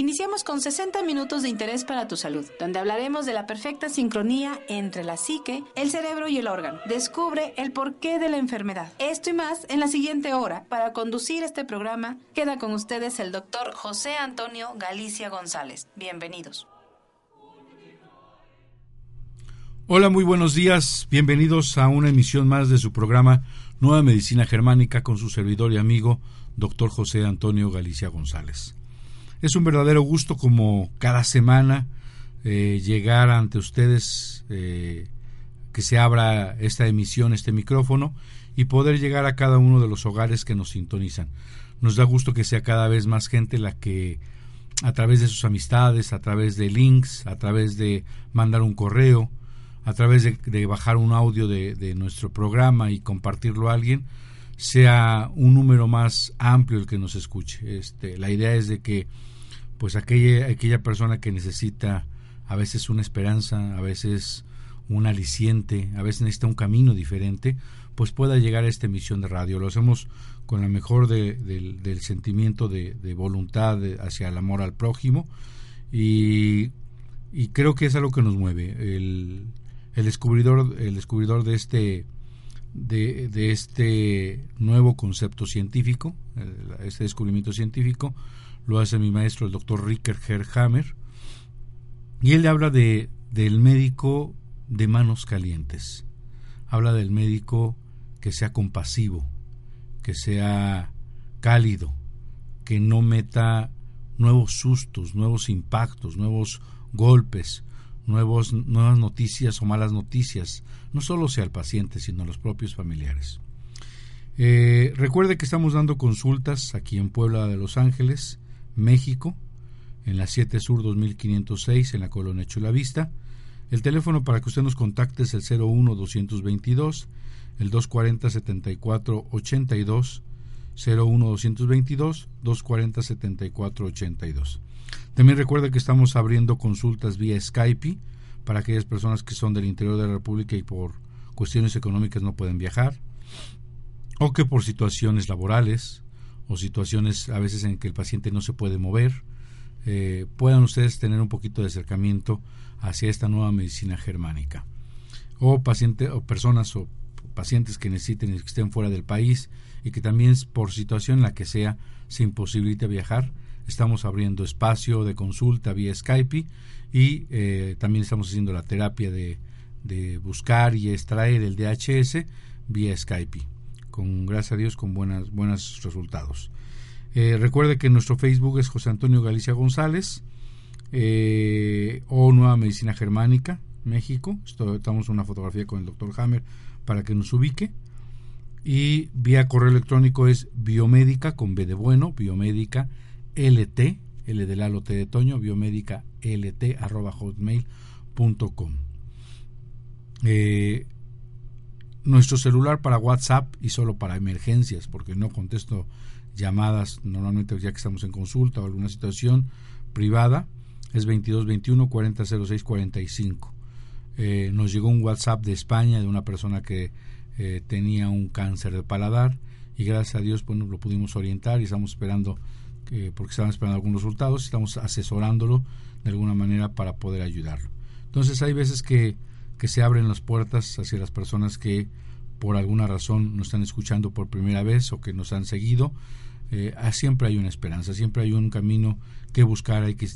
Iniciamos con 60 minutos de interés para tu salud, donde hablaremos de la perfecta sincronía entre la psique, el cerebro y el órgano. Descubre el porqué de la enfermedad. Esto y más en la siguiente hora. Para conducir este programa, queda con ustedes el doctor José Antonio Galicia González. Bienvenidos. Hola, muy buenos días. Bienvenidos a una emisión más de su programa Nueva Medicina Germánica con su servidor y amigo, doctor José Antonio Galicia González. Es un verdadero gusto como cada semana eh, llegar ante ustedes, eh, que se abra esta emisión, este micrófono y poder llegar a cada uno de los hogares que nos sintonizan. Nos da gusto que sea cada vez más gente la que a través de sus amistades, a través de links, a través de mandar un correo, a través de, bajar un audio de, de, nuestro programa y compartirlo a alguien, sea un número más amplio el que nos escuche. Este, la idea es de que pues aquella, aquella persona que necesita a veces una esperanza, a veces un aliciente, a veces necesita un camino diferente, pues pueda llegar a esta emisión de radio. Lo hacemos con la mejor del sentimiento de, voluntad hacia el amor al prójimo y, creo que es algo que nos mueve. El, el descubridor, el descubridor de este de, de, este nuevo concepto científico, este descubrimiento científico, lo hace mi maestro, el doctor Ricker Herhammer, y él habla de, del médico de manos calientes. Habla del médico que sea compasivo, que sea cálido, que no meta nuevos sustos, nuevos impactos, nuevos golpes, nuevos, nuevas noticias o malas noticias, no solo sea el paciente, sino los propios familiares. Eh, recuerde que estamos dando consultas aquí en Puebla de Los Ángeles México, en la 7 Sur 2506, en la colonia Chulavista. El teléfono para que usted nos contacte es el 01 222, el 240 74 82, 01 222 240 74 82. También recuerda que estamos abriendo consultas vía Skype para aquellas personas que son del interior de la República y por cuestiones económicas no pueden viajar, o que por situaciones laborales, o situaciones a veces en que el paciente no se puede mover, eh, puedan ustedes tener un poquito de acercamiento hacia esta nueva medicina germánica. O, paciente, o personas o pacientes que necesiten que estén fuera del país y que también por situación en la que sea se imposibilite viajar, estamos abriendo espacio de consulta vía Skype y eh, también estamos haciendo la terapia de, de buscar y extraer el DHS vía Skype con gracias a Dios con buenas, buenos resultados. Eh, recuerde que nuestro Facebook es José Antonio Galicia González eh, o Nueva Medicina Germánica, México. estamos una fotografía con el doctor Hammer para que nos ubique. Y vía correo electrónico es biomédica con B de bueno, biomédica LT, L de Lalo T de Toño, biomédica LT arroba hotmail.com. Eh, nuestro celular para WhatsApp y solo para emergencias, porque no contesto llamadas normalmente ya que estamos en consulta o alguna situación privada, es 2221 4006 45. Eh, nos llegó un WhatsApp de España de una persona que eh, tenía un cáncer de paladar y gracias a Dios pues, lo pudimos orientar y estamos esperando, porque estaban esperando algunos resultados, estamos asesorándolo de alguna manera para poder ayudarlo. Entonces hay veces que que se abren las puertas hacia las personas que por alguna razón nos están escuchando por primera vez o que nos han seguido. Eh, ah, siempre hay una esperanza, siempre hay un camino que buscar. Hay que,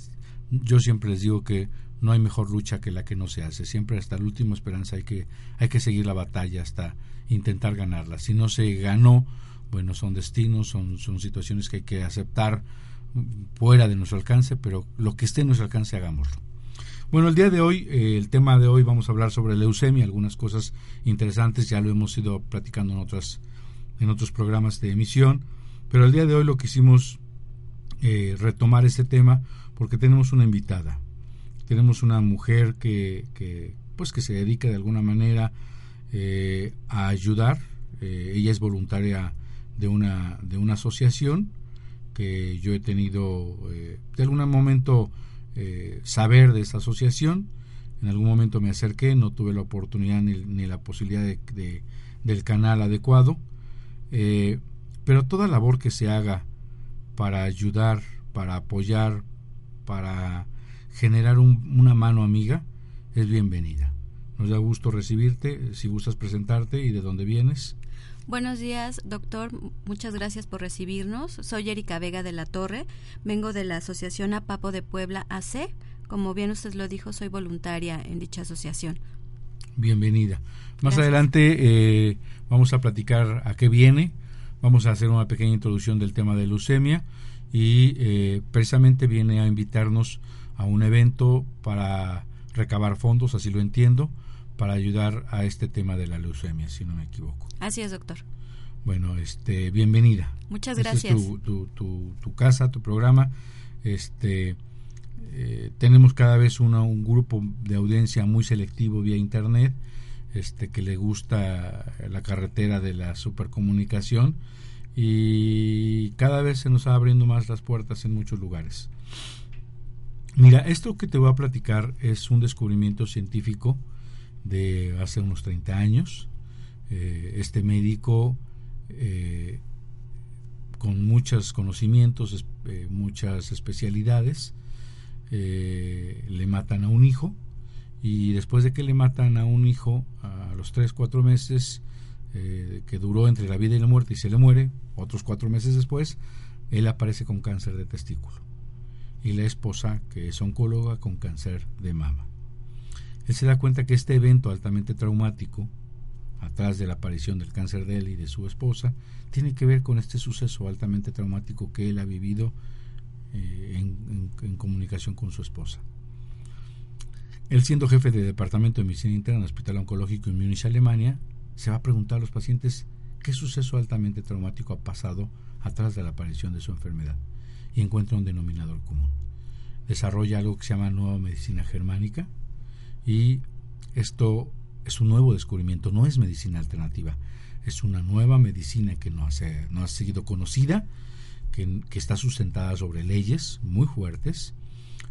yo siempre les digo que no hay mejor lucha que la que no se hace. Siempre hasta la última esperanza hay que, hay que seguir la batalla hasta intentar ganarla. Si no se ganó, bueno, son destinos, son, son situaciones que hay que aceptar fuera de nuestro alcance, pero lo que esté en nuestro alcance hagámoslo. Bueno, el día de hoy, eh, el tema de hoy vamos a hablar sobre leucemia, algunas cosas interesantes, ya lo hemos ido platicando en, otras, en otros programas de emisión, pero el día de hoy lo quisimos eh, retomar este tema porque tenemos una invitada, tenemos una mujer que, que pues que se dedica de alguna manera eh, a ayudar, ella es voluntaria de una, de una asociación que yo he tenido de algún momento eh, saber de esta asociación. En algún momento me acerqué, no tuve la oportunidad ni, la posibilidad de, del canal adecuado, eh, pero toda labor que se haga para ayudar, para apoyar para generar una mano amiga, es bienvenida. Nos da gusto recibirte, si gustas presentarte y de dónde vienes. Buenos días, doctor. Muchas gracias por recibirnos. Soy Erika Vega de la Torre. Vengo de la Asociación APAPO de Puebla AC. Como bien usted lo dijo, soy voluntaria en dicha asociación. Bienvenida. Más adelante eh, vamos a platicar a qué viene. Vamos a hacer una pequeña introducción del tema de leucemia y eh, precisamente viene a invitarnos a un evento para recabar fondos, así lo entiendo, para ayudar a este tema de la leucemia, si no me equivoco. Así es, doctor. Bueno, este, bienvenida. Muchas gracias. tu, tu, casa, tu programa. Este, eh, tenemos cada vez un grupo de audiencia muy selectivo vía internet, este, que le gusta la carretera de la supercomunicación y cada vez se nos va abriendo más las puertas en muchos lugares. Mira, esto que te voy a platicar es un descubrimiento científico de hace unos 30 años. Eh, este médico eh, con muchos conocimientos, eh, muchas especialidades, le matan a un hijo y después de que le matan a un hijo a los 3, 4 meses que duró entre la vida y la muerte y se le muere, otros 4 meses después, él aparece con cáncer de testículo y la esposa, que es oncóloga, con cáncer de mama. Él se da cuenta que este evento altamente traumático, atrás de la aparición del cáncer de él y de su esposa, tiene que ver con este suceso altamente traumático que él ha vivido eh, en, comunicación con su esposa. Él siendo jefe de departamento de medicina interna Hospital Oncológico en Múnich, Alemania, se va a preguntar a los pacientes qué suceso altamente traumático ha pasado atrás de la aparición de su enfermedad y encuentra un denominador común. Desarrolla algo que se llama nueva medicina germánica y esto es un nuevo descubrimiento, no es medicina alternativa, es una nueva medicina que no, hace, no ha sido conocida, que, está sustentada sobre leyes muy fuertes.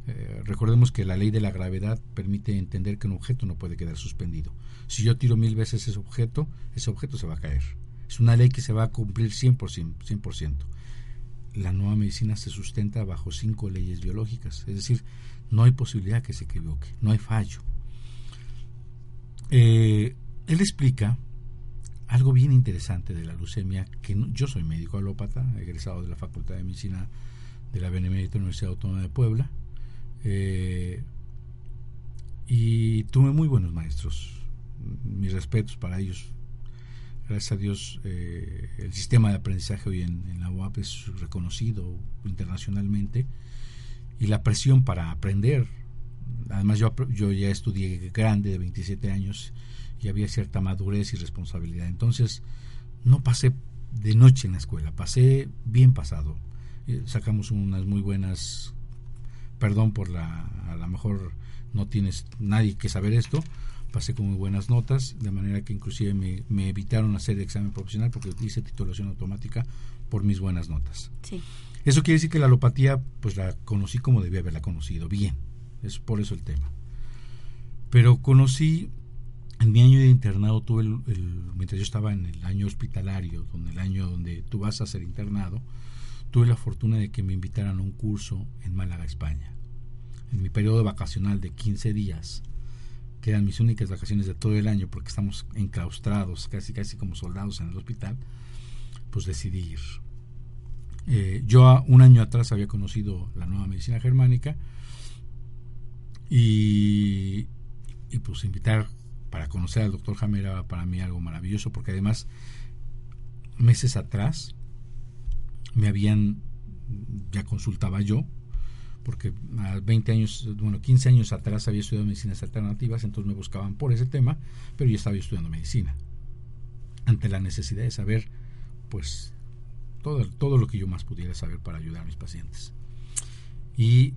Eh, recordemos que la ley de la gravedad permite entender que un objeto no puede quedar suspendido. Si yo tiro mil veces ese objeto, ese objeto se va a caer. Es una ley que se va a cumplir 100%. 100% la nueva medicina se sustenta bajo cinco leyes biológicas, es decir, no hay posibilidad que se equivoque, no hay fallo. Eh, él explica algo bien interesante de la leucemia, que yo soy médico alópata, egresado de la Facultad de Medicina de la Benemérita Universidad Autónoma de Puebla, eh, y tuve muy buenos maestros, mis respetos para ellos, gracias a Dios, eh, el sistema de aprendizaje hoy en, la UAP es reconocido internacionalmente y la presión para aprender. Además, yo, yo ya estudié grande, de 27 años, y había cierta madurez y responsabilidad. Entonces, no pasé de noche en la escuela, pasé bien pasado. Eh, sacamos unas muy buenas, perdón por la, a lo mejor no tienes nadie que saber esto, pasé con muy buenas notas, de manera que inclusive me, evitaron hacer el examen profesional porque hice titulación automática por mis buenas notas. Sí. Eso quiere decir que la alopatía, pues la conocí como debía haberla conocido, bien. Es por eso el tema. Pero conocí, en mi año de internado, tuve mientras yo estaba en el año hospitalario, donde el año donde tú vas a ser internado, tuve la fortuna de que me invitaran a un curso en Málaga, España. En mi periodo vacacional de 15 días, que eran mis únicas vacaciones de todo el año porque estamos enclaustrados, casi casi como soldados en el hospital, pues decidí ir. Eh, yo un año atrás había conocido la nueva medicina germánica y, y pues invitar para conocer al doctor Hammer era para mí algo maravilloso porque además meses atrás me habían, ya consultaba yo, porque a 20 años, bueno, 15 años atrás había estudiado medicinas alternativas, entonces me buscaban por ese tema, pero yo estaba estudiando medicina. Ante la necesidad de saber, pues, todo, todo lo que yo más pudiera saber para ayudar a mis pacientes. Y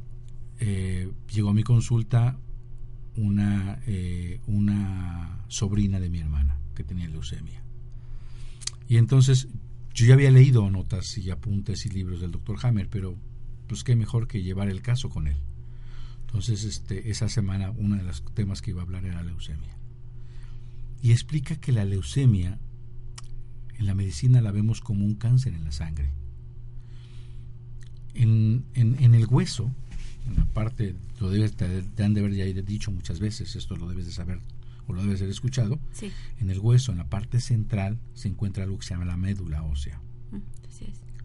eh, llegó a mi consulta una, eh, una sobrina de mi hermana que tenía leucemia. Y entonces yo ya había leído notas y apuntes y libros del doctor Hammer, pero pues qué mejor que llevar el caso con él. Entonces, este, esa semana uno de los temas que iba a hablar era leucemia. Y explica que la leucemia en la medicina la vemos como un cáncer en la sangre. En, en, el hueso en la parte, lo debes, te, han de haber ya dicho muchas veces, esto lo debes de saber o lo debes de haber escuchado, en el hueso, en la parte central, se encuentra algo que se llama la médula ósea. Mm,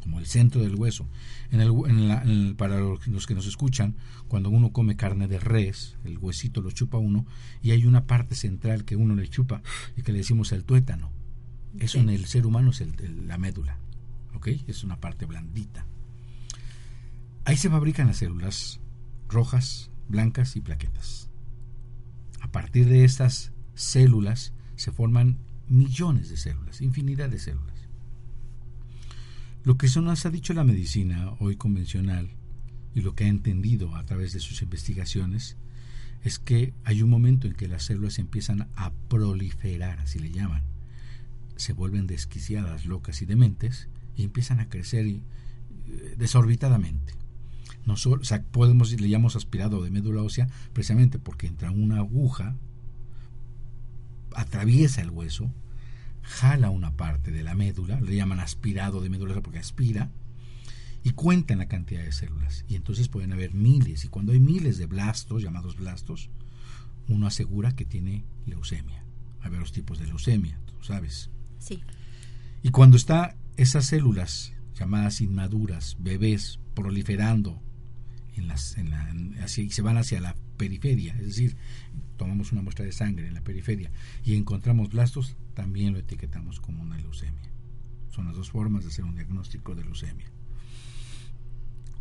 como el centro del hueso. En el, para los que nos escuchan, cuando uno come carne de res, el huesito lo chupa uno, y hay una parte central que uno le chupa y que le decimos el tuétano. Eso en el ser humano es la médula. ¿Ok? Es una parte blandita. Ahí se fabrican las células rojas, blancas y plaquetas. A partir de estas células se forman millones de células, infinidad de células. Lo que eso nos ha dicho la medicina hoy convencional y lo que ha entendido a través de sus investigaciones es que hay un momento en que las células empiezan a proliferar, así le llaman. Se vuelven desquiciadas, locas y dementes y empiezan a crecer eh, desorbitadamente no solo, o sea, podemos, le llamamos aspirado de médula ósea precisamente porque entra una aguja, atraviesa el hueso, jala una parte de la médula, le llaman aspirado de médula ósea porque aspira, y cuentan la cantidad de células. Y entonces pueden haber miles, y cuando hay miles de blastos, llamados blastos, uno asegura que tiene leucemia. Hay varios tipos de leucemia, tú sabes. Sí. Y cuando está esas células llamadas inmaduras, bebés, proliferando así, se van hacia la periferia, es decir, tomamos una muestra de sangre en la periferia y encontramos blastos, también lo etiquetamos como una leucemia. Son las dos formas de hacer un diagnóstico de leucemia.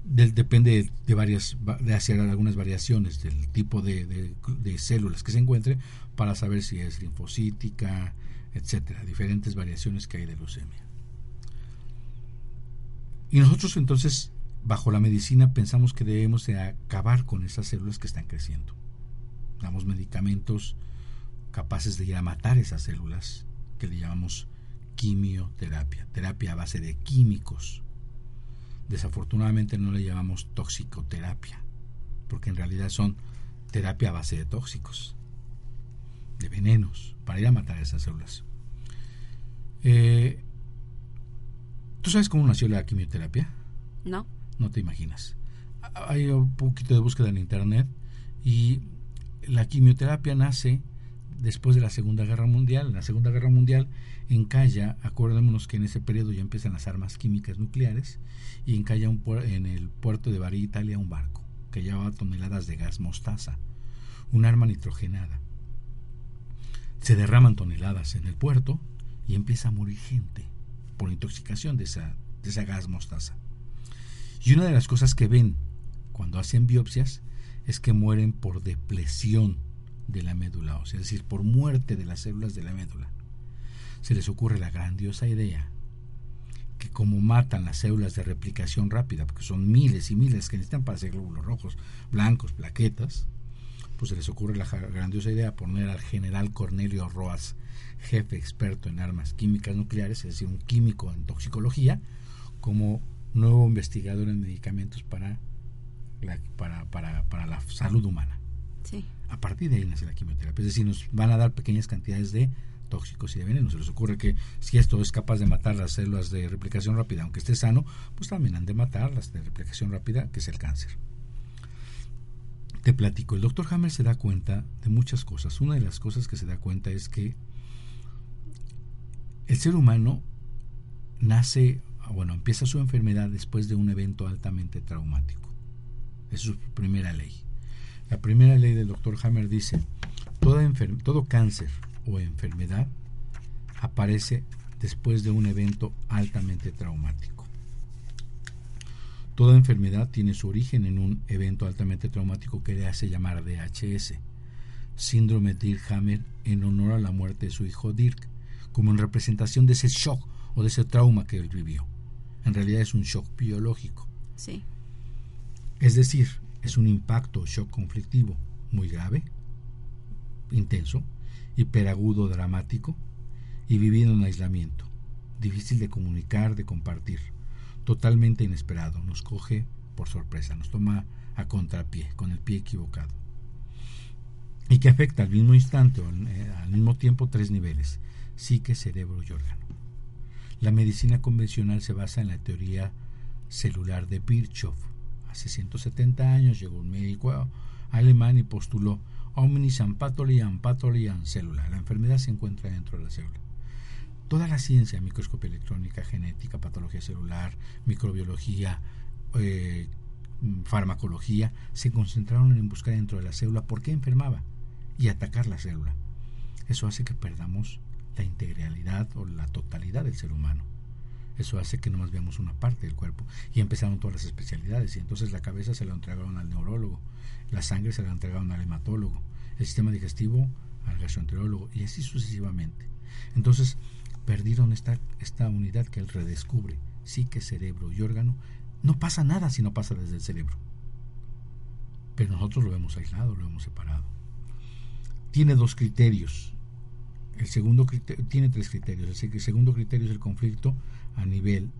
depende de varias de hacer algunas variaciones del tipo de, de, células que se encuentre para saber si es linfocítica, etcétera, diferentes variaciones que hay de leucemia. Y nosotros entonces bajo la medicina pensamos que debemos de acabar con esas células que están creciendo. Damos medicamentos capaces de ir a matar esas células que le llamamos quimioterapia, terapia a base de químicos. Desafortunadamente no le llamamos toxicoterapia, porque en realidad son terapia a base de tóxicos, de venenos, para ir a matar esas células. Eh, ¿Tú sabes cómo nació la quimioterapia? No no te imaginas. Hay un poquito de búsqueda en internet y la quimioterapia nace después de la Segunda Guerra Mundial. En la Segunda Guerra Mundial en Calla, acordémonos que en ese periodo ya empiezan las armas químicas nucleares y en Calla en el puerto de Bari, Italia, un barco que llevaba toneladas de gas mostaza, un arma nitrogenada. Se derraman toneladas en el puerto y empieza a morir gente por intoxicación de esa, de esa gas mostaza. Y una de las cosas que ven cuando hacen biopsias es que mueren por depresión de la médula ósea, es decir, por muerte de las células de la médula. Se les ocurre la grandiosa idea que como matan las células de replicación rápida, porque son miles y miles que necesitan para hacer glóbulos rojos, blancos, plaquetas, pues se les ocurre la grandiosa idea de poner al general Cornelio Roas, jefe experto en armas químicas nucleares, es decir, un químico en toxicología, como nuevo investigador en medicamentos para la, para, para, para la salud humana. Sí. A partir de ahí nace la quimioterapia. Es decir, nos van a dar pequeñas cantidades de tóxicos y de veneno. Se les ocurre que si esto es capaz de matar las células de replicación rápida, aunque esté sano, pues también han de matar las de replicación rápida, que es el cáncer. Te platico, el doctor Hammer se da cuenta de muchas cosas. Una de las cosas que se da cuenta es que el ser humano nace bueno, empieza su enfermedad después de un evento altamente traumático. Es su primera ley. La primera ley del doctor Hammer dice, todo cáncer o enfermedad aparece después de un evento altamente traumático. Toda enfermedad tiene su origen en un evento altamente traumático que le hace llamar DHS, síndrome Dirk-Hammer en honor a la muerte de su hijo Dirk, como en representación de ese shock o de ese trauma que él vivió en realidad es un shock biológico. Sí. Es decir, es un impacto shock conflictivo muy grave, intenso, hiperagudo, dramático y vivido en aislamiento, difícil de comunicar, de compartir, totalmente inesperado, nos coge por sorpresa, nos toma a contrapié, con el pie equivocado. Y que afecta al mismo instante o al mismo tiempo tres niveles, psique, cerebro y órgano. La medicina convencional se basa en la teoría celular de Virchow, Hace 170 años llegó un médico alemán y postuló omnis ampatoli ampatoli an célula. La enfermedad se encuentra dentro de la célula. Toda la ciencia, microscopia electrónica, genética, patología celular, microbiología, eh, farmacología, se concentraron en buscar dentro de la célula por qué enfermaba y atacar la célula. Eso hace que perdamos la integralidad o la totalidad del ser humano. Eso hace que no más veamos una parte del cuerpo. Y empezaron todas las especialidades. Y entonces la cabeza se la entregaron al neurólogo, la sangre se la entregaron al hematólogo, el sistema digestivo al gastroenterólogo y así sucesivamente. Entonces perdieron esta, esta unidad que él redescubre, psique, cerebro y órgano. No pasa nada si no pasa desde el cerebro. Pero nosotros lo hemos aislado, lo hemos separado. Tiene dos criterios. El segundo tiene tres criterios. El segundo criterio es el conflicto a nivel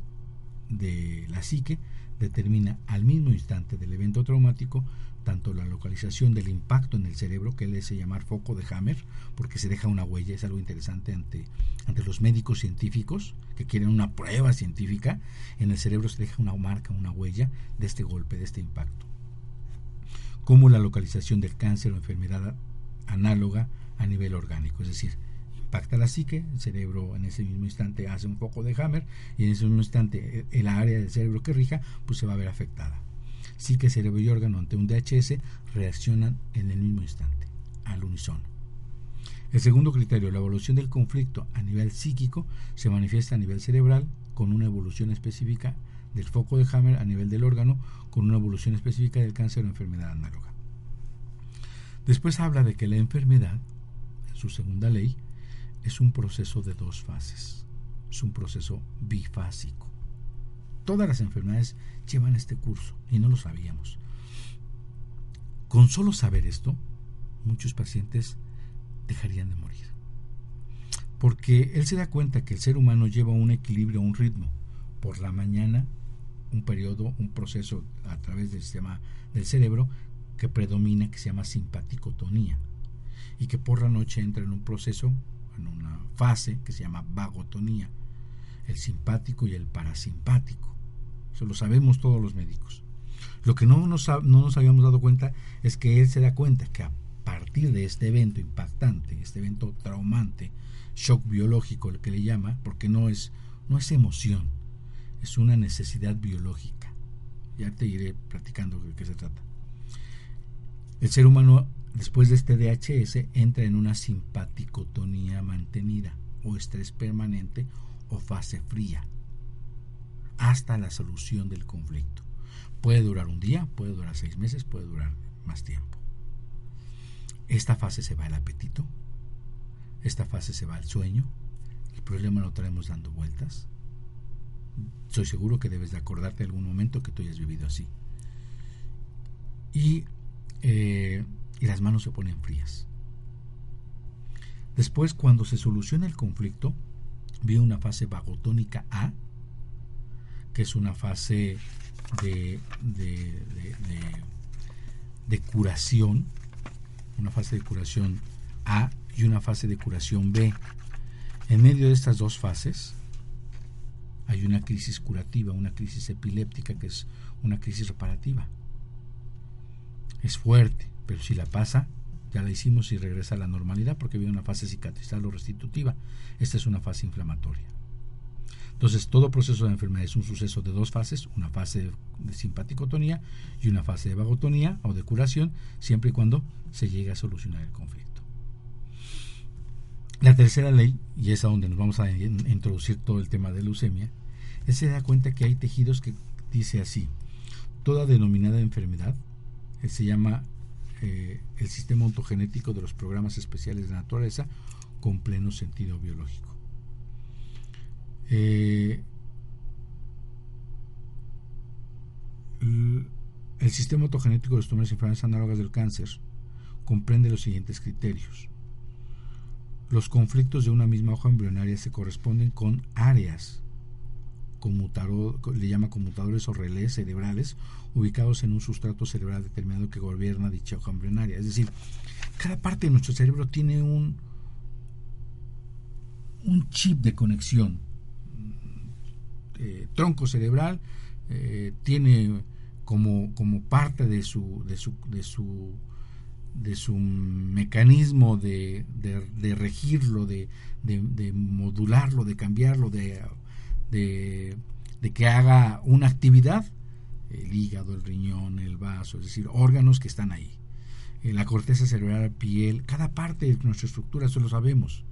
de la psique determina al mismo instante del evento traumático tanto la localización del impacto en el cerebro, que él hace llamar foco de Hammer, porque se deja una huella, es algo interesante ante, ante los médicos científicos que quieren una prueba científica, en el cerebro se deja una marca, una huella de este golpe, de este impacto. Como la localización del cáncer o enfermedad análoga a nivel orgánico, es decir, impacta la psique, el cerebro en ese mismo instante hace un foco de Hammer y en ese mismo instante el área del cerebro que rija pues se va a ver afectada. Psique, cerebro y órgano ante un DHS reaccionan en el mismo instante, al unísono. El segundo criterio, la evolución del conflicto a nivel psíquico, se manifiesta a nivel cerebral con una evolución específica del foco de Hammer a nivel del órgano con una evolución específica del cáncer o enfermedad análoga. Después habla de que la enfermedad, en su segunda ley, es un proceso de dos fases, es un proceso bifásico. Todas las enfermedades llevan este curso y no lo sabíamos. Con solo saber esto, muchos pacientes dejarían de morir. Porque él se da cuenta que el ser humano lleva un equilibrio, un ritmo. Por la mañana, un periodo, un proceso a través del sistema del cerebro que predomina, que se llama simpaticotonía. Y que por la noche entra en un proceso en una fase que se llama vagotonía, el simpático y el parasimpático. Eso lo sabemos todos los médicos. Lo que no nos, no nos habíamos dado cuenta es que él se da cuenta que a partir de este evento impactante, este evento traumante, shock biológico, el que le llama, porque no es, no es emoción, es una necesidad biológica. Ya te iré platicando de qué se trata. El ser humano Después de este DHS entra en una simpaticotonía mantenida o estrés permanente o fase fría hasta la solución del conflicto. Puede durar un día, puede durar seis meses, puede durar más tiempo. Esta fase se va al apetito, esta fase se va al sueño, el problema lo traemos dando vueltas. Soy seguro que debes de acordarte algún momento que tú hayas vivido así. Y eh, y las manos se ponen frías. Después, cuando se soluciona el conflicto, viene una fase vagotónica A, que es una fase de, de, de, curación, una fase de curación A y una fase de curación B. En medio de estas dos fases hay una crisis curativa, una crisis epiléptica que es una crisis reparativa. Es fuerte, pero si la pasa, ya la hicimos y regresa a la normalidad porque viene una fase cicatrizal o restitutiva. Esta es una fase inflamatoria. Entonces, todo proceso de enfermedad es un suceso de dos fases, una fase de simpaticotonía y una fase de vagotonía o de curación, siempre y cuando se llegue a solucionar el conflicto. La tercera ley, y es a donde nos vamos a introducir todo el tema de leucemia, es se da cuenta que hay tejidos que dice así, toda denominada enfermedad, eh, se llama eh, el sistema ontogenético de los programas especiales de naturaleza con pleno sentido biológico. Eh, el sistema ontogenético de los tumores enfermedades análogas del cáncer comprende los siguientes criterios. Los conflictos de una misma hoja embrionaria se corresponden con áreas le llama conmutadores o relés cerebrales ubicados en un sustrato cerebral determinado que gobierna dicha hoja embrionaria. Es decir, cada parte de nuestro cerebro tiene un, un chip de conexión. Eh, tronco cerebral eh, tiene como, como parte de su, de su, de su, de su mecanismo de, de, regirlo, de, de, modularlo, de cambiarlo, de, de, que haga una actividad, el hígado, el riñón, el vaso, es decir, órganos que están ahí. Eh, la corteza cerebral, piel, cada parte de nuestra estructura, eso lo sabemos.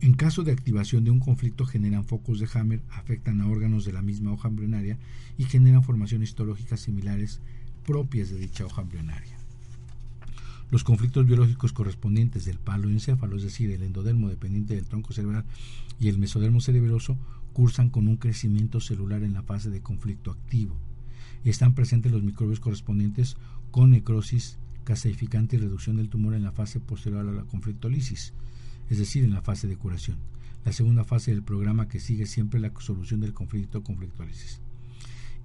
En caso de activación de un conflicto generan focos de Hammer, afectan a órganos de la misma hoja embrionaria y generan formaciones histológicas similares propias de dicha hoja embrionaria. Los conflictos biológicos correspondientes del palo encéfalo, es decir, el endodermo dependiente del tronco cerebral y el mesodermo cerebroso, cursan con un crecimiento celular en la fase de conflicto activo. Están presentes los microbios correspondientes con necrosis caseificante y reducción del tumor en la fase posterior a la conflictolisis es decir, en la fase de curación. La segunda fase del programa que sigue siempre la solución del conflicto o conflictólisis.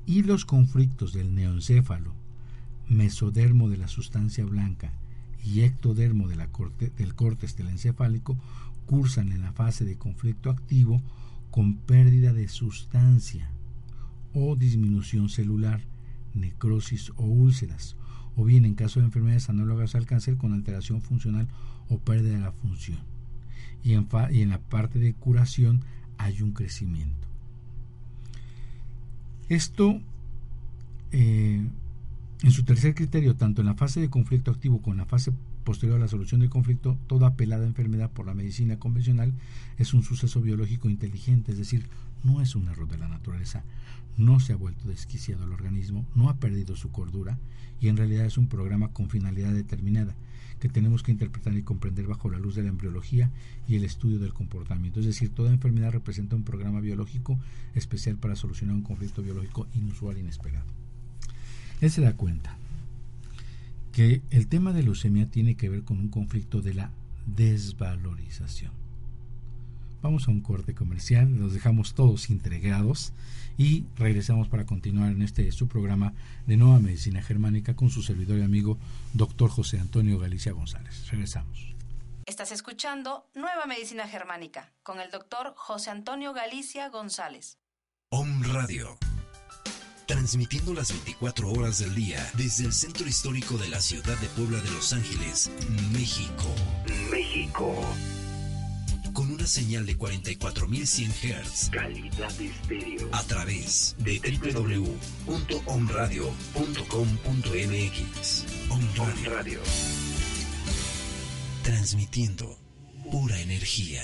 Y los conflictos del neoencéfalo, mesodermo de la sustancia blanca y ectodermo de la corte, del córtex del encefálico cursan en la fase de conflicto activo con pérdida de sustancia o disminución celular, necrosis o úlceras, o bien en caso de enfermedades análogas al cáncer con alteración funcional o pérdida de la función y en, y en la parte de curación hay un crecimiento. Esto, eh, en su tercer criterio, tanto en la fase de conflicto activo como en la fase posterior a la solución del conflicto, toda apelada enfermedad por la medicina convencional es un suceso biológico inteligente, es decir, no es un error de la naturaleza, no se ha vuelto desquiciado el organismo, no ha perdido su cordura y en realidad es un programa con finalidad determinada que tenemos que interpretar y comprender bajo la luz de la embriología y el estudio del comportamiento. Es decir, toda enfermedad representa un programa biológico especial para solucionar un conflicto biológico inusual e inesperado. Él se da cuenta que el tema de leucemia tiene que ver con un conflicto de la desvalorización. Vamos a un corte comercial, los dejamos todos integrados y regresamos para continuar en este su programa de Nueva Medicina Germánica con su servidor y amigo doctor José Antonio Galicia González. Regresamos. Estás escuchando Nueva Medicina Germánica con el doctor José Antonio Galicia González. Om Radio. Transmitiendo las 24 horas del día desde el centro histórico de la ciudad de Puebla de Los Ángeles, México. México con una señal de 44.100 Hz. Calidad de estéreo. A través de www.omradio.com.mx. Om Radio. Transmitiendo pura energía.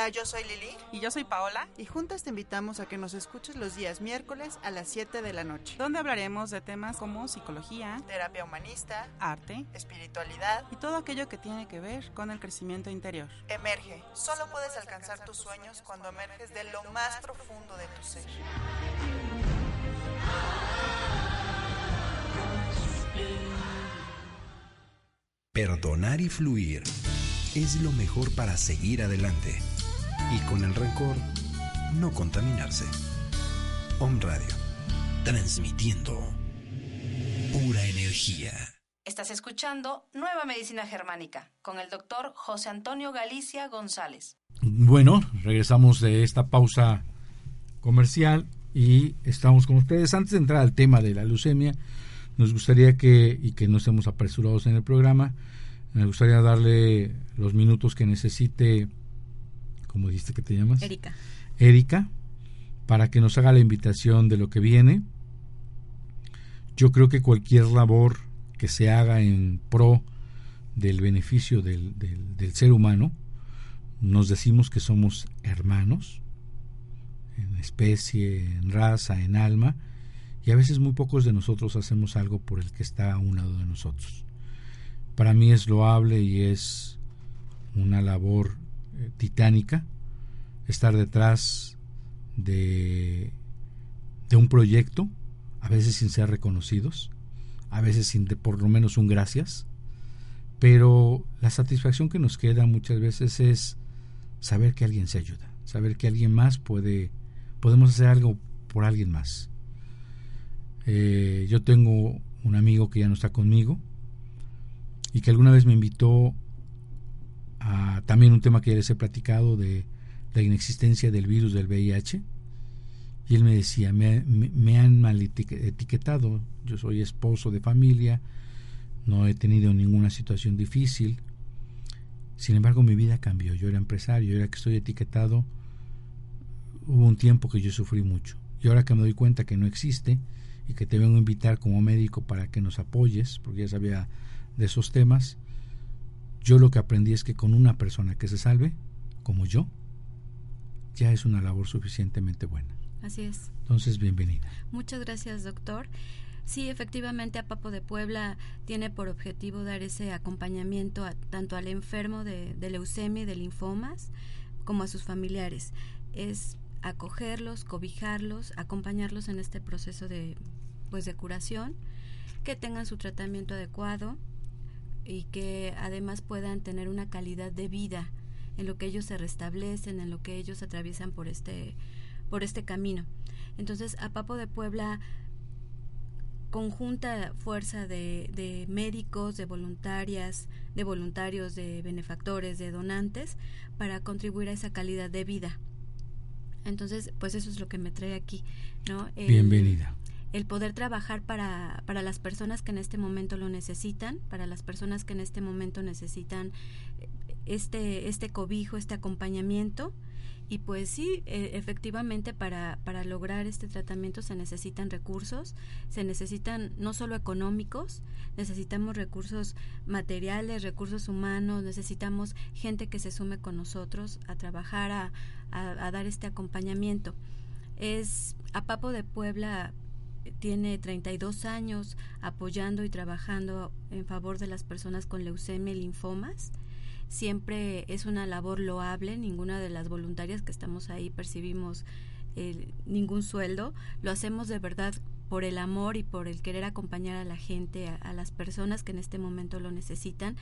Hola, yo soy Lili. Y yo soy Paola. Y juntas te invitamos a que nos escuches los días miércoles a las 7 de la noche. Donde hablaremos de temas como psicología, terapia humanista, arte, espiritualidad y todo aquello que tiene que ver con el crecimiento interior. Emerge. Solo puedes alcanzar tus sueños cuando emerges de lo más profundo de tu ser. Perdonar y fluir es lo mejor para seguir adelante y con el rencor no contaminarse. Om Radio, transmitiendo pura energía. Estás escuchando Nueva Medicina Germánica con el doctor José Antonio Galicia González. Bueno, regresamos de esta pausa comercial y estamos con ustedes. Antes de entrar al tema de la leucemia, nos gustaría que, y que no estemos apresurados en el programa, me gustaría darle los minutos que necesite, como dijiste que te llamas? Erika. Erika, para que nos haga la invitación de lo que viene. Yo creo que cualquier labor que se haga en pro del beneficio del, del ser humano, nos decimos que somos hermanos, en especie, en raza, en alma, y a veces muy pocos de nosotros hacemos algo por el que está a un lado de nosotros. Para mí es loable y es una labor eh, titánica estar detrás de, de un proyecto, a veces sin ser reconocidos, a veces sin por lo menos un gracias, pero la satisfacción que nos queda muchas veces es saber que alguien se ayuda, saber que alguien más puede, podemos hacer algo por alguien más. Eh, yo tengo un amigo que ya no está conmigo y que alguna vez me invitó también un tema que ya les he platicado de la inexistencia del virus del VIH. Y él me decía, me, me han mal etiquetado, yo soy esposo de familia, no he tenido ninguna situación difícil, sin embargo, mi vida cambió. Yo era empresario, ahora que estoy etiquetado, hubo un tiempo que yo sufrí mucho. Y ahora que me doy cuenta que no existe y que te vengo a invitar como médico para que nos apoyes, porque ya sabía de esos temas, yo lo que aprendí es que con una persona que se salve, como yo, ya es una labor suficientemente buena. Así es. Entonces, bienvenida. Muchas gracias, doctor. Sí, efectivamente, a Papo de Puebla tiene por objetivo dar ese acompañamiento tanto al enfermo de, leucemia y de linfomas como a sus familiares. Es acogerlos, cobijarlos, acompañarlos en este proceso de, pues, de curación, que tengan su tratamiento adecuado y que además puedan tener una calidad de vida en lo que ellos se restablecen, en lo que ellos atraviesan por este, por este camino. Entonces, a Papo de Puebla conjunta fuerza de, médicos, de voluntarias, de voluntarios, de benefactores, de donantes, para contribuir a esa calidad de vida. Entonces, pues eso es lo que me trae aquí, ¿no? Bienvenida. El poder trabajar para, para las personas que en este momento lo necesitan, para las personas que en este momento necesitan eh, este, este cobijo, este acompañamiento, y pues sí, e, efectivamente para, para lograr este tratamiento se necesitan recursos, se necesitan no solo económicos, necesitamos recursos materiales, recursos humanos, necesitamos gente que se sume con nosotros a trabajar, a, a, dar este acompañamiento. Es a Papo de Puebla tiene 32 años apoyando y trabajando en favor de las personas con leucemia y linfomas siempre es una labor loable, ninguna de las voluntarias que estamos ahí percibimos eh, ningún sueldo, lo hacemos de verdad por el amor y por el querer acompañar a la gente, a, las personas que en este momento lo necesitan.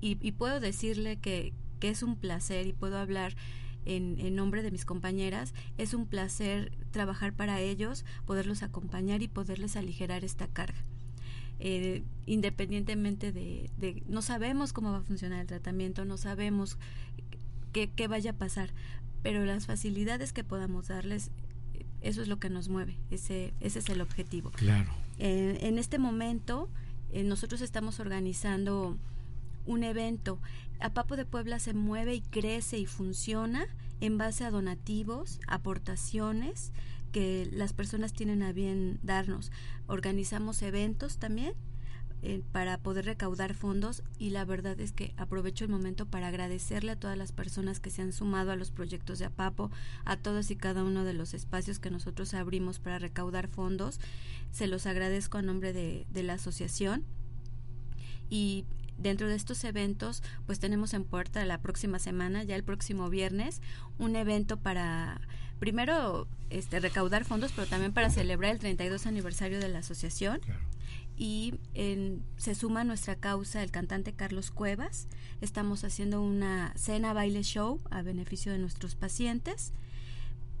Y, puedo decirle que, que, es un placer y puedo hablar en, en, nombre de mis compañeras, es un placer trabajar para ellos, poderlos acompañar y poderles aligerar esta carga. Eh, independientemente de, no sabemos cómo va a funcionar el tratamiento, no sabemos qué, qué, vaya a pasar, pero las facilidades que podamos darles, eso es lo que nos mueve, ese, ese es el objetivo. Claro. Eh, en este momento, eh, nosotros estamos organizando un evento. A Papo de Puebla se mueve y crece y funciona en base a donativos, aportaciones, que las personas tienen a bien darnos. Organizamos eventos también eh, para poder recaudar fondos y la verdad es que aprovecho el momento para agradecerle a todas las personas que se han sumado a los proyectos de APAPO, a todos y cada uno de los espacios que nosotros abrimos para recaudar fondos. Se los agradezco a nombre de, de la asociación y dentro de estos eventos pues tenemos en puerta la próxima semana, ya el próximo viernes, un evento para primero este, recaudar fondos, pero también para celebrar el 32 aniversario de la asociación. Y se suma a nuestra causa el cantante Carlos Cuevas. Estamos haciendo una cena baile show a beneficio de nuestros pacientes.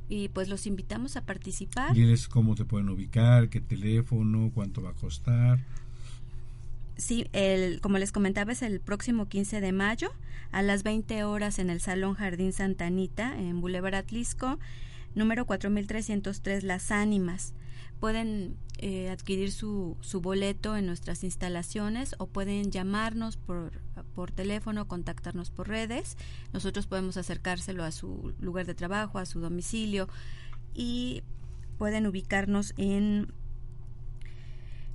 y pues los invitamos a participar. Diles cómo te pueden ubicar, qué teléfono, cuánto va a costar. Sí, el, como les comentaba, es el próximo 15 de mayo a las 20 horas en el Salón Jardín Santa Anita, en Boulevard Atlisco, número 4303 Las Ánimas. Pueden eh, adquirir su, su boleto en nuestras instalaciones o pueden llamarnos por, por teléfono, contactarnos por redes. Nosotros podemos acercárselo a su lugar de trabajo, a su domicilio y pueden ubicarnos en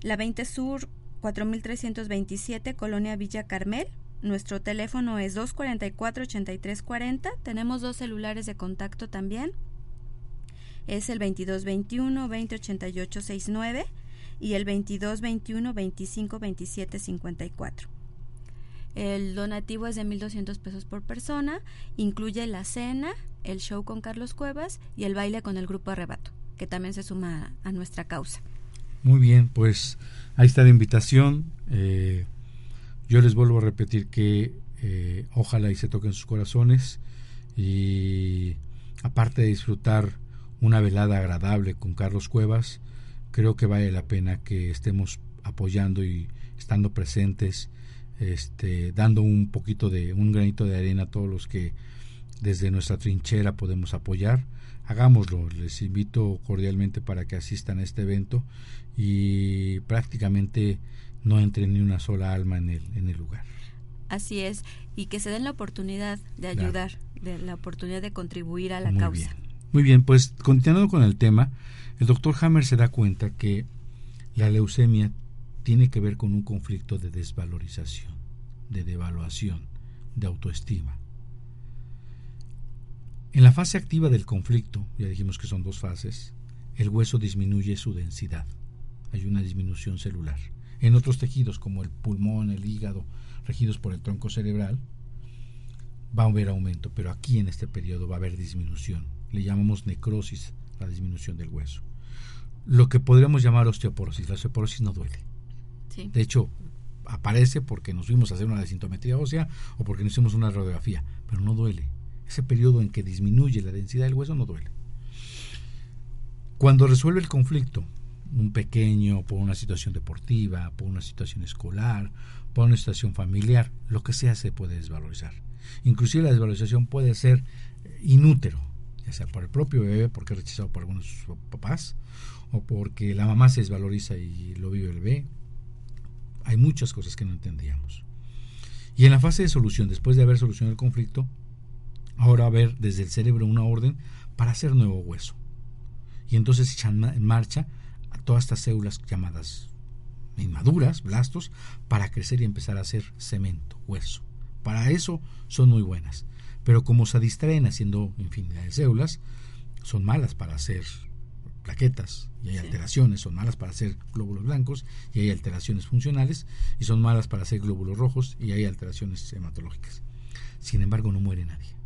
la 20 Sur 4327, Colonia Villa Carmel. Nuestro teléfono es 244-8340. Tenemos dos celulares de contacto también. Es el 2221-208869 y el 2221-252754. El donativo es de 1.200 pesos por persona. Incluye la cena, el show con Carlos Cuevas y el baile con el grupo Arrebato, que también se suma a nuestra causa. Muy bien, pues ahí está la invitación. Eh, yo les vuelvo a repetir que eh, ojalá y se toquen sus corazones y aparte de disfrutar una velada agradable con Carlos Cuevas, creo que vale la pena que estemos apoyando y estando presentes, este, dando un poquito de un granito de arena a todos los que desde nuestra trinchera podemos apoyar. Hagámoslo, les invito cordialmente para que asistan a este evento y prácticamente no entre ni una sola alma en el, en el lugar. Así es, y que se den la oportunidad de ayudar, de la oportunidad de contribuir a la Muy causa. bien. Muy bien, pues continuando con el tema, el doctor Hammer se da cuenta que la leucemia tiene que ver con un conflicto de desvalorización, de devaluación, de autoestima. En la fase activa del conflicto, ya dijimos que son dos fases, el hueso disminuye su densidad. Hay una disminución celular. En otros tejidos como el pulmón, el hígado, regidos por el tronco cerebral, va a haber aumento, pero aquí en este periodo va a haber disminución. Le llamamos necrosis, la disminución del hueso. Lo que podríamos llamar osteoporosis. La osteoporosis no duele. Sí. De hecho, aparece porque nos fuimos a hacer una desintometría ósea o porque nos hicimos una radiografía, pero no duele. Ese periodo en que disminuye la densidad del hueso no duele. Cuando resuelve el conflicto, un pequeño por una situación deportiva, por una situación escolar, por una situación familiar, lo que sea se puede desvalorizar. Inclusive la desvalorización puede ser eh, inútero, ya sea por el propio bebé, porque es rechazado por algunos sus papás, o porque la mamá se desvaloriza y lo vive el bebé. Hay muchas cosas que no entendíamos. Y en la fase de solución, después de haber solucionado el conflicto, ahora haber desde el cerebro una orden para hacer nuevo hueso. Y entonces echan en marcha a todas estas células llamadas inmaduras, blastos, para crecer y empezar a hacer cemento, hueso. Para eso son muy buenas. Pero como se distraen haciendo infinidad de células, son malas para hacer plaquetas y hay Sí. alteraciones, son malas para hacer glóbulos blancos y hay alteraciones funcionales y son malas para hacer glóbulos rojos y hay alteraciones hematológicas. Sin embargo, no muere nadie.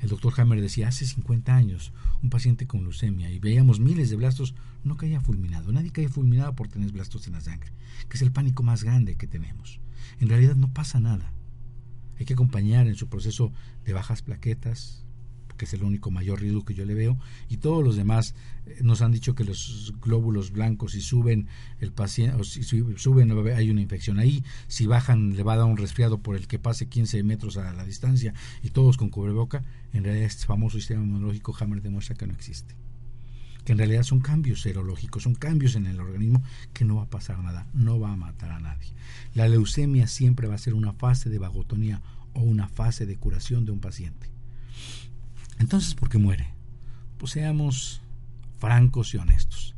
El doctor Hammer decía, hace 50 años, un paciente con leucemia y veíamos miles de blastos, no caía fulminado. Nadie cae fulminado por tener blastos en la sangre, que es el pánico más grande que tenemos. En realidad no pasa nada. Hay que acompañar en su proceso de bajas plaquetas, que es el único mayor riesgo que yo le veo, y todos los demás eh, nos han dicho que los glóbulos blancos si suben el paciente o si su- suben hay una infección ahí, si bajan le va a dar un resfriado por el que pase 15 metros a la distancia y todos con cubreboca, en realidad este famoso sistema inmunológico Hammer demuestra que no existe. Que en realidad son cambios serológicos, son cambios en el organismo que no va a pasar nada, no va a matar a nadie. La leucemia siempre va a ser una fase de vagotonía o una fase de curación de un paciente. Entonces, ¿por qué muere? Pues seamos francos y honestos.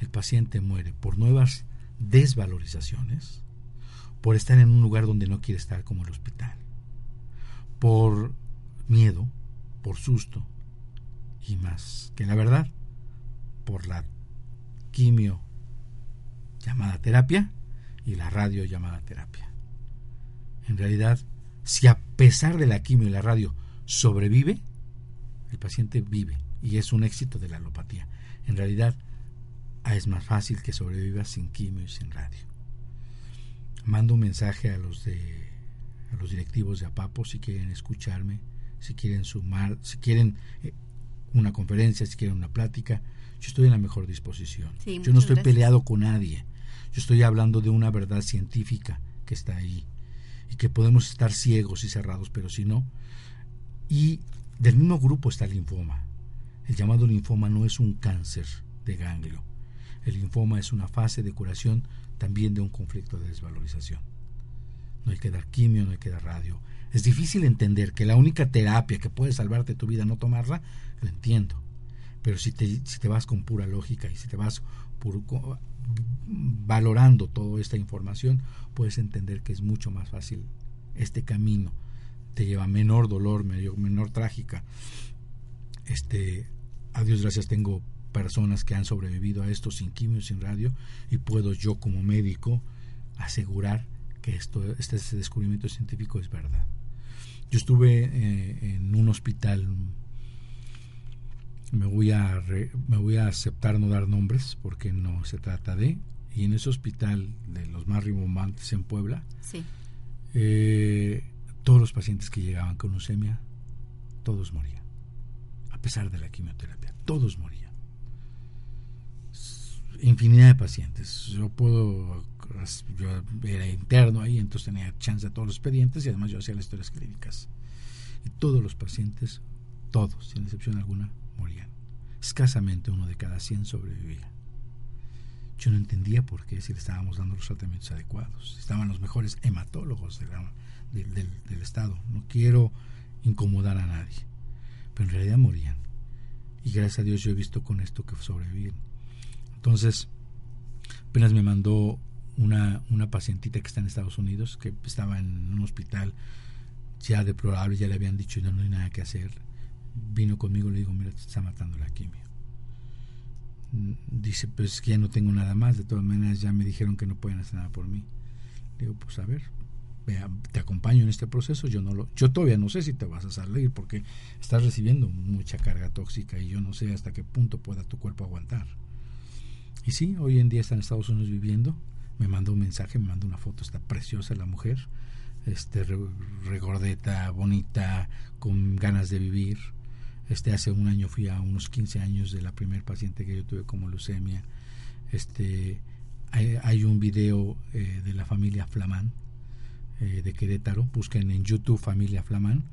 El paciente muere por nuevas desvalorizaciones, por estar en un lugar donde no quiere estar como el hospital, por miedo, por susto y más que la verdad, por la quimio llamada terapia y la radio llamada terapia. En realidad, si a pesar de la quimio y la radio sobrevive, el paciente vive y es un éxito de la alopatía. En realidad, ah, es más fácil que sobreviva sin quimio y sin radio. Mando un mensaje a los de a los directivos de APAPO si quieren escucharme, si quieren sumar, si quieren eh, una conferencia, si quieren una plática, yo estoy en la mejor disposición. yo no estoy peleado con nadie. Yo estoy hablando de una verdad científica que está ahí y que podemos estar ciegos y cerrados, pero si no. Y del mismo grupo está el linfoma. El llamado linfoma no es un cáncer de ganglio. El linfoma es una fase de curación también de un conflicto de desvalorización. No hay que dar quimio, no hay que dar radio. Es difícil entender que la única terapia que puede salvarte tu vida no tomarla, lo entiendo. Pero si te, si te vas con pura lógica y si te vas valorando toda esta información, puedes entender que es mucho más fácil este camino. Te lleva menor dolor, menor, trágica. Este, a Dios gracias tengo personas que han sobrevivido a esto sin quimio, sin radio, y puedo yo como médico asegurar que esto, este, este descubrimiento científico es verdad. Yo estuve eh, en un hospital, me voy, a me voy a aceptar no dar nombres porque no se trata de, y en ese hospital de los más rimbombantes en Puebla, eh, todos los pacientes que llegaban con leucemia, todos morían, a pesar de la quimioterapia, todos morían. Infinidad de pacientes. Yo puedo yo era interno ahí, entonces tenía chance de todos los expedientes y además yo hacía las historias clínicas. Y todos los pacientes, todos, sin excepción alguna, morían. Escasamente uno de cada 100 sobrevivía. Yo no entendía por qué si le estábamos dando los tratamientos adecuados. Estaban los mejores hematólogos del, del Estado. No quiero incomodar a nadie. Pero en realidad morían. Y gracias a Dios yo he visto con esto que sobreviven. Entonces, apenas me mandó una, una pacientita que está en Estados Unidos, que estaba en un hospital ya deplorable, ya le habían dicho no, no hay nada que hacer. Vino conmigo, le digo, mira, está matando la quimio. Dice, pues que ya no tengo nada más, de todas maneras ya me dijeron que no pueden hacer nada por mí. Le digo, pues a ver, te acompaño en este proceso, yo no lo, yo todavía no sé si te vas a salir porque estás recibiendo mucha carga tóxica y yo no sé hasta qué punto pueda tu cuerpo aguantar. Y sí, hoy en día está en Estados Unidos viviendo, me mandó un mensaje, me mandó una foto, está preciosa la mujer, este regordeta, bonita, con ganas de vivir. Este hace un año fui a unos 15 años de la primer paciente que yo tuve como leucemia. Este hay, un video eh, de la familia Flamán eh, de Querétaro, busquen en YouTube familia Flamán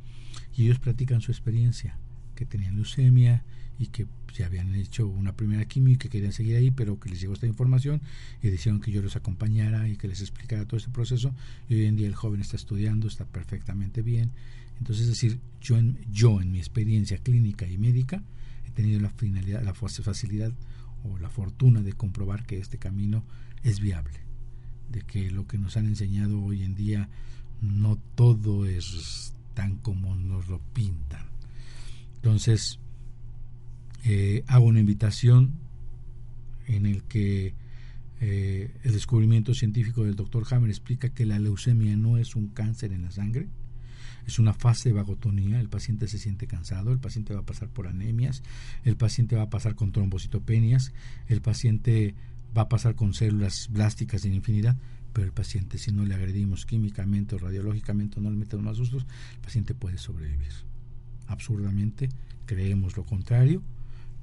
y ellos platican su experiencia, que tenían leucemia y que ya habían hecho una primera quimio y que querían seguir ahí, pero que les llegó esta información y dijeron que yo los acompañara y que les explicara todo este proceso. Y hoy en día el joven está estudiando, está perfectamente bien. Entonces, es decir, yo en, yo en mi experiencia clínica y médica he tenido la, finalidad, la facilidad o la fortuna de comprobar que este camino es viable, de que lo que nos han enseñado hoy en día no todo es tan como nos lo pintan. Entonces, eh, hago una invitación en el que eh, el descubrimiento científico del doctor Hammer explica que la leucemia no es un cáncer en la sangre, es una fase de vagotonía, el paciente se siente cansado, el paciente va a pasar por anemias, el paciente va a pasar con trombocitopenias, el paciente va a pasar con células blásticas en infinidad, pero el paciente si no le agredimos químicamente o radiológicamente no le metemos más sustos, el paciente puede sobrevivir. Absurdamente creemos lo contrario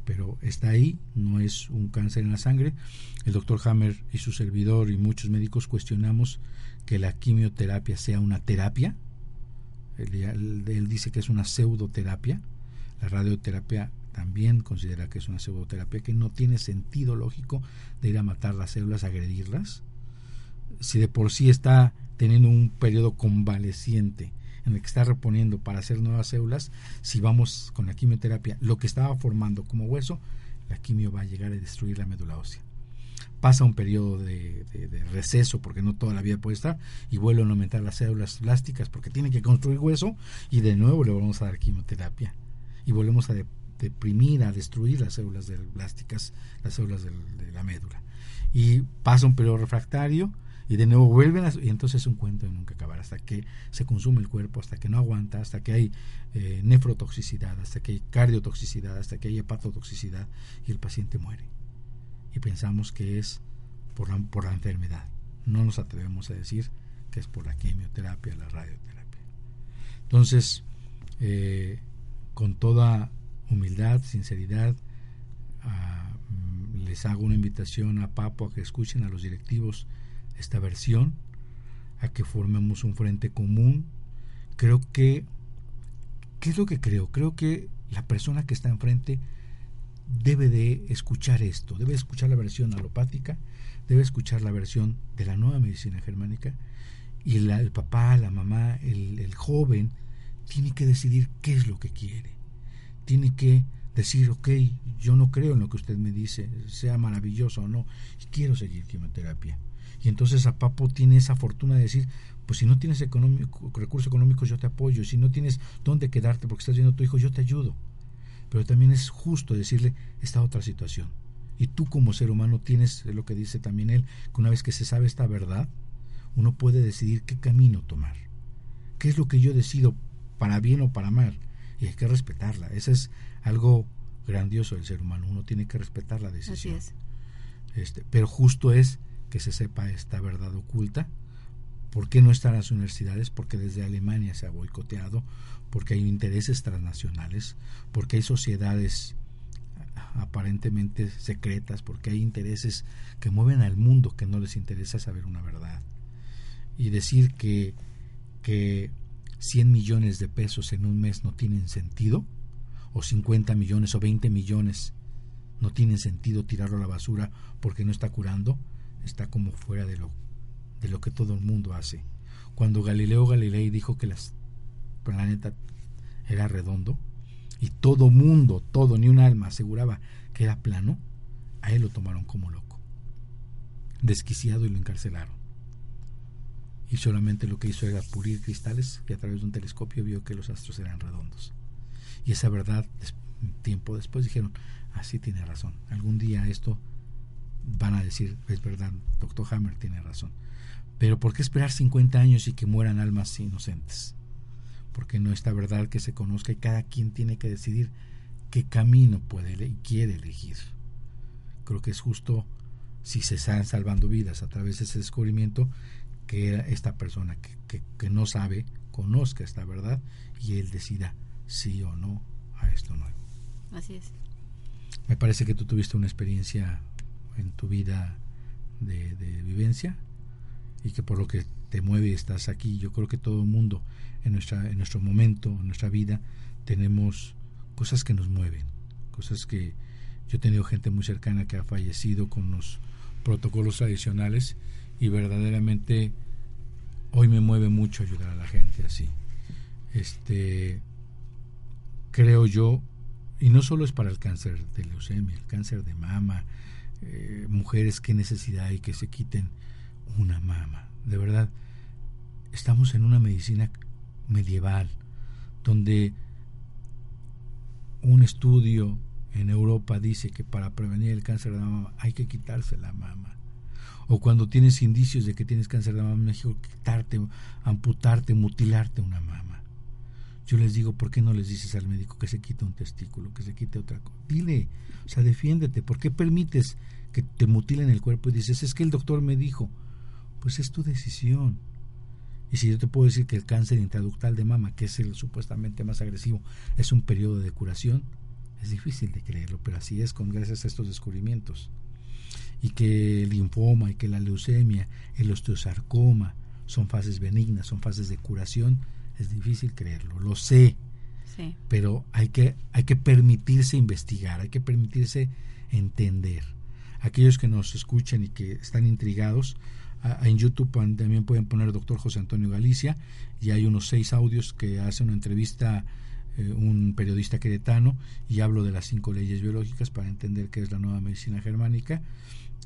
pero está ahí, no es un cáncer en la sangre. El doctor Hammer y su servidor y muchos médicos cuestionamos que la quimioterapia sea una terapia. Él, dice que es una pseudoterapia. La radioterapia también considera que es una pseudoterapia, que no tiene sentido lógico de ir a matar las células, agredirlas. Si de por sí está teniendo un periodo convaleciente en el que está reponiendo para hacer nuevas células, si vamos con la quimioterapia, lo que estaba formando como hueso, la quimio va a llegar a destruir la médula ósea. Pasa un periodo de, receso porque no toda la vida puede estar y vuelven a aumentar las células plásticas porque tienen que construir hueso y de nuevo le volvemos a dar quimioterapia y volvemos a deprimir, a destruir las células plásticas, las células de la médula. Y pasa un periodo refractario y de nuevo vuelven a, y entonces es un cuento de nunca acabar hasta que se consume el cuerpo, hasta que no aguanta, hasta que hay eh, nefrotoxicidad, hasta que hay cardiotoxicidad, hasta que hay hepatotoxicidad y el paciente muere. Y pensamos que es por la, por la enfermedad. No nos atrevemos a decir que es por la quimioterapia, la radioterapia. Entonces, eh, con toda humildad, sinceridad. Mm, les hago una invitación a Papo a que escuchen a los directivos esta versión, a que formemos un frente común. Creo que, ¿qué es lo que creo? Creo que la persona que está enfrente debe de escuchar esto, debe escuchar la versión alopática, debe escuchar la versión de la nueva medicina germánica y el papá, la mamá, el, el joven tiene que decidir qué es lo que quiere. Tiene que decir, ok, yo no creo en lo que usted me dice, sea maravilloso o no, quiero seguir quimioterapia. Y entonces a Papo tiene esa fortuna de decir, pues si no tienes económico, recursos económicos yo te apoyo, si no tienes dónde quedarte porque estás viendo a tu hijo yo te ayudo. Pero también es justo decirle esta otra situación. Y tú como ser humano tienes, lo que dice también él, que una vez que se sabe esta verdad, uno puede decidir qué camino tomar. ¿Qué es lo que yo decido para bien o para mal? Y hay que respetarla. Eso es algo grandioso del ser humano. Uno tiene que respetar la decisión. Este, pero justo es que se sepa esta verdad oculta. ¿Por qué no están las universidades? Porque desde Alemania se ha boicoteado, porque hay intereses transnacionales, porque hay sociedades aparentemente secretas, porque hay intereses que mueven al mundo que no les interesa saber una verdad. Y decir que, que 100 millones de pesos en un mes no tienen sentido, o 50 millones o 20 millones no tienen sentido tirarlo a la basura porque no está curando, está como fuera de lo, de lo que todo el mundo hace. Cuando Galileo Galilei dijo que el planeta era redondo, y todo mundo, todo, ni un alma aseguraba que era plano, a él lo tomaron como loco, desquiciado y lo encarcelaron. Y solamente lo que hizo era pulir cristales y a través de un telescopio vio que los astros eran redondos. Y esa verdad, tiempo después dijeron, así tiene razón. Algún día esto van a decir, es verdad, doctor Hammer tiene razón. Pero ¿por qué esperar 50 años y que mueran almas inocentes? Porque no está verdad que se conozca y cada quien tiene que decidir qué camino puede y quiere elegir. Creo que es justo si se están salvando vidas a través de ese descubrimiento que esta persona que, que no sabe conozca esta verdad y él decida sí o no a esto nuevo. Así es. Me parece que tú tuviste una experiencia en tu vida de, vivencia y que por lo que te mueve estás aquí. Yo creo que todo el mundo en, nuestra, en nuestro momento, en nuestra vida, tenemos cosas que nos mueven, cosas que yo he tenido gente muy cercana que ha fallecido con los protocolos tradicionales y verdaderamente hoy me mueve mucho ayudar a la gente así. Este creo yo y no solo es para el cáncer de leucemia, el cáncer de mama, eh, mujeres, qué necesidad hay que se quiten una mama. De verdad, estamos en una medicina medieval, donde un estudio en Europa dice que para prevenir el cáncer de mama hay que quitarse la mama. O cuando tienes indicios de que tienes cáncer de mama, mejor quitarte, amputarte, mutilarte una mama. Yo les digo, ¿por qué no les dices al médico que se quite un testículo, que se quite otra cosa? Dile, o sea, defiéndete. ¿Por qué permites que te mutilen el cuerpo y dices, es que el doctor me dijo? Pues es tu decisión. Y si yo te puedo decir que el cáncer intraductal de mama, que es el supuestamente más agresivo, es un periodo de curación, es difícil de creerlo, pero así es con gracias a estos descubrimientos. Y que el linfoma y que la leucemia, el osteosarcoma son fases benignas, son fases de curación, es difícil creerlo, lo sé. Pero hay que, hay que permitirse investigar, hay que permitirse entender. Aquellos que nos escuchan y que están intrigados, en YouTube también pueden poner doctor José Antonio Galicia y hay unos seis audios que hace una entrevista eh, un periodista queretano y hablo de las cinco leyes biológicas para entender qué es la nueva medicina germánica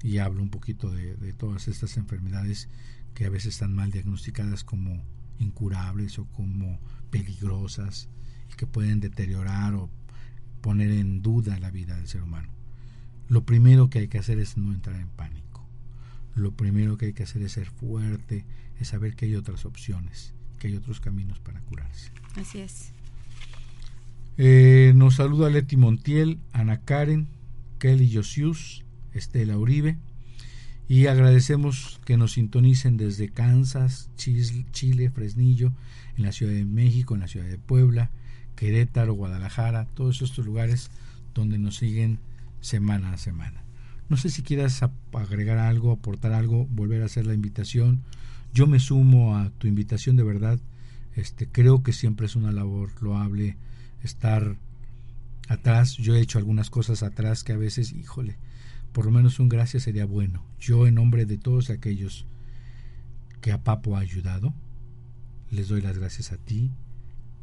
y hablo un poquito de, de todas estas enfermedades que a veces están mal diagnosticadas como incurables o como peligrosas y que pueden deteriorar o poner en duda la vida del ser humano. Lo primero que hay que hacer es no entrar en pánico. Lo primero que hay que hacer es ser fuerte, es saber que hay otras opciones, que hay otros caminos para curarse. Así es. Eh, nos saluda Leti Montiel, Ana Karen, Kelly Josius, Estela Uribe, y agradecemos que nos sintonicen desde Kansas, Chile, Fresnillo, en la Ciudad de México, en la Ciudad de Puebla, Querétaro, Guadalajara, todos estos lugares donde nos siguen semana a semana. No sé si quieras agregar algo, aportar algo, volver a hacer la invitación. Yo me sumo a tu invitación de verdad. Este, creo que siempre es una labor loable estar atrás. Yo he hecho algunas cosas atrás que a veces, híjole, por lo menos un gracias sería bueno. Yo en nombre de todos aquellos que a Papo ha ayudado, les doy las gracias a ti,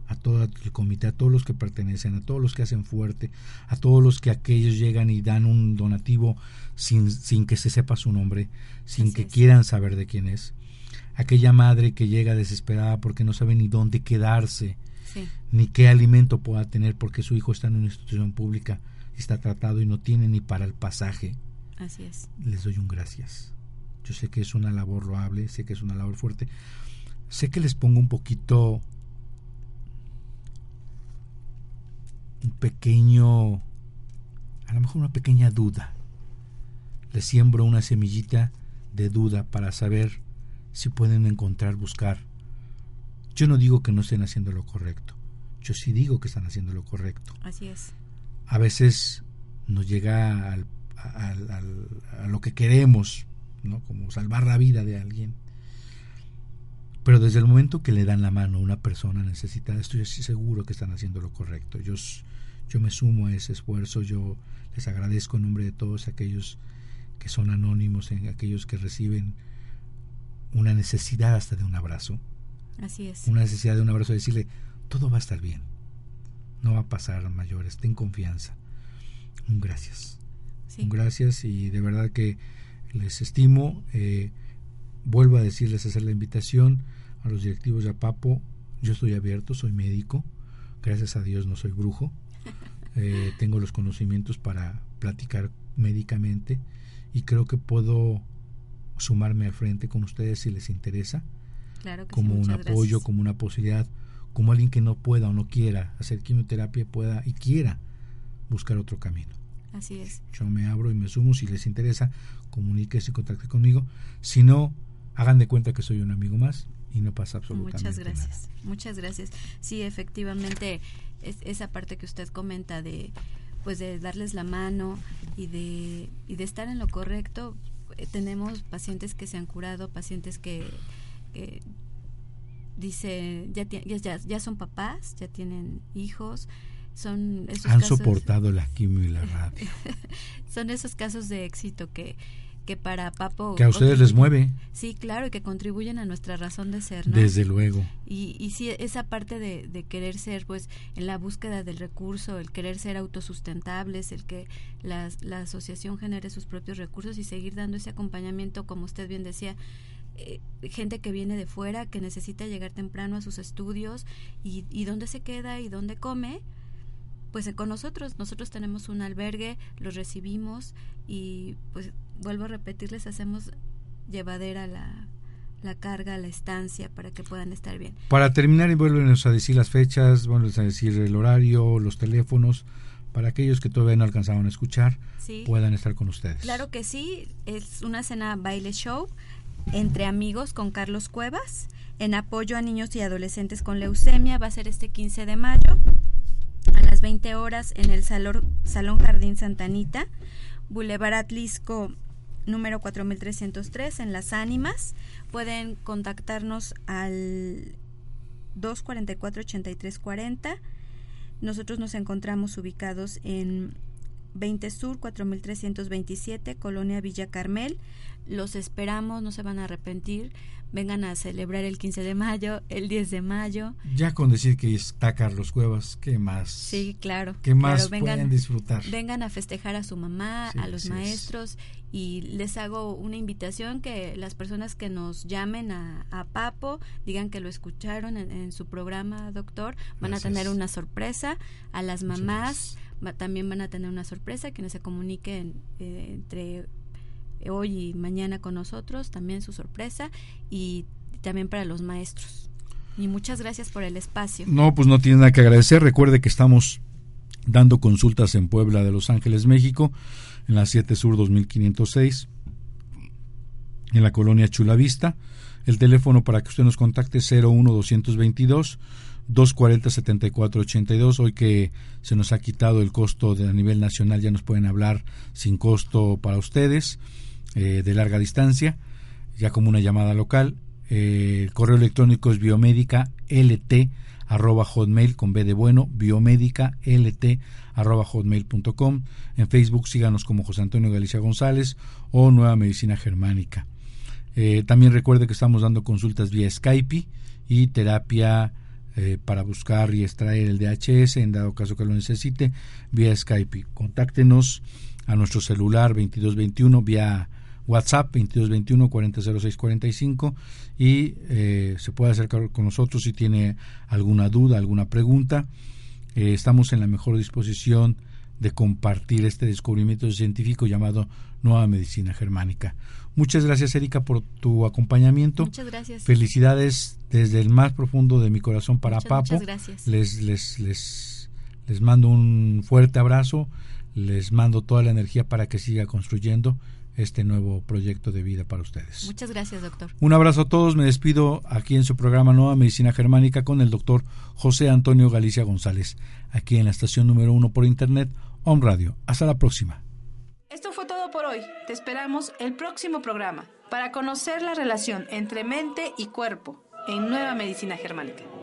a todo el comité, a todos los que pertenecen, a todos los que hacen fuerte, a todos los que aquellos llegan y dan un donativo sin, sin que se sepa su nombre, sin que quieran saber de quién es. Aquella madre que llega desesperada porque no sabe ni dónde quedarse, ni qué alimento pueda tener porque su hijo está en una institución pública está tratado y no tiene ni para el pasaje. Así es. Les doy un gracias. Yo sé que es una labor loable, sé que es una labor fuerte. Sé que les pongo un poquito un pequeño, a lo mejor una pequeña duda. Le siembro una semillita de duda para saber si pueden encontrar, buscar. Yo no digo que no estén haciendo lo correcto. Yo sí digo que están haciendo lo correcto. Así es. A veces nos llega al, a lo que queremos, ¿no? Como salvar la vida de alguien. Pero desde el momento que le dan la mano a una persona necesitada, estoy seguro que están haciendo lo correcto. Yo, yo me sumo a ese esfuerzo, yo les agradezco en nombre de todos aquellos que son anónimos, en aquellos que reciben una necesidad hasta de un abrazo. Así es. Una necesidad de un abrazo, de decirle, todo va a estar bien, no va a pasar mayores, ten confianza. Un gracias. Un gracias y de verdad que les estimo. Eh, vuelvo a decirles, hacer la invitación a los directivos de APAPO. Yo estoy abierto, soy médico. Gracias a Dios no soy brujo. Eh, tengo los conocimientos para platicar médicamente y creo que puedo sumarme al frente con ustedes si les interesa. como un apoyo, como una posibilidad, como alguien que no pueda o no quiera hacer quimioterapia pueda y quiera buscar otro camino. Así es. Yo me abro y me sumo. Si les interesa, comuníquese y contacte conmigo. Si no, hagan de cuenta que soy un amigo más y no pasa absolutamente Muchas gracias. Muchas gracias. Sí, efectivamente, es esa parte que usted comenta de pues de darles la mano y de, y de estar en lo correcto. Eh, tenemos pacientes que se han curado, pacientes que, dice ya, ya, ya son papás, ya tienen hijos, son esos han soportado la quimio y la radio. son esos casos de éxito que que para Papo... Que a ustedes les mueve. Sí, claro, y que contribuyen a nuestra razón de ser, ¿no? Desde luego. Y, y sí, esa parte de, de, querer ser, pues, en la búsqueda del recurso, el querer ser autosustentables, el que la, la asociación genere sus propios recursos y seguir dando ese acompañamiento, como usted bien decía, eh, gente que viene de fuera, que necesita llegar temprano a sus estudios y, y dónde se queda y dónde come, pues con nosotros, nosotros tenemos un albergue, los recibimos y pues vuelvo a repetirles, hacemos llevadera la, la carga, la estancia para que puedan estar bien. Para terminar y vuelven a decir las fechas, vuelven a decir el horario, los teléfonos, para aquellos que todavía no alcanzaron a escuchar, puedan estar con ustedes. Claro que sí, es una cena baile show entre amigos con Carlos Cuevas en apoyo a niños y adolescentes con leucemia, va a ser este 15 de mayo a las 20 horas en el Salón, Salón Jardín Santanita, Boulevard Atlisco número 4303 en Las Ánimas. Pueden contactarnos al 244-8340. Nosotros nos encontramos ubicados en 20 Sur 4327, Colonia Villa Carmel. Los esperamos, no se van a arrepentir vengan a celebrar el 15 de mayo, el 10 de mayo. Ya con decir que está Carlos Cuevas, ¿qué más? Sí, claro. ¿Qué más pueden disfrutar? Vengan a festejar a su mamá, a los maestros y les hago una invitación que las personas que nos llamen a, Papo digan que lo escucharon en, su programa, doctor, van a tener una sorpresa. A las mamás también van a tener una sorpresa, quienes se comuniquen eh, entre hoy y mañana con nosotros, también su sorpresa y también para los maestros. Y muchas gracias por el espacio. No, pues no tiene nada que agradecer. Recuerde que estamos dando consultas en Puebla de Los Ángeles, México, en la 7 Sur 2506, en la colonia Chulavista. El teléfono para que usted nos contacte es 01222 240-7482. Hoy que se nos ha quitado el costo de, a nivel nacional, ya nos pueden hablar sin costo para ustedes, eh, de larga distancia, ya como una llamada local. Eh, el correo electrónico es biomédica lt arroba hotmail con B de bueno, biomédica lt arroba hotmail.com. En Facebook síganos como José Antonio Galicia González o Nueva Medicina Germánica. Eh, también recuerde que estamos dando consultas vía Skype y terapia eh, para buscar y extraer el DHS en dado caso que lo necesite vía Skype. Contáctenos a nuestro celular 2221 vía WhatsApp 2221 400645 y eh, se puede acercar con nosotros si tiene alguna duda, alguna pregunta. Eh, estamos en la mejor disposición de compartir este descubrimiento científico llamado Nueva Medicina Germánica. Muchas gracias, Erika, por tu acompañamiento. Muchas gracias. Felicidades desde el más profundo de mi corazón para muchas, Papo. Muchas gracias. Les, les, les, les mando un fuerte abrazo, les mando toda la energía para que siga construyendo este nuevo proyecto de vida para ustedes. Muchas gracias, doctor. Un abrazo a todos. Me despido aquí en su programa Nueva Medicina Germánica con el doctor José Antonio Galicia González, aquí en la estación número uno por internet, Home Radio. Hasta la próxima. Esto fue todo por hoy. Te esperamos el próximo programa para conocer la relación entre mente y cuerpo en Nueva Medicina Germánica.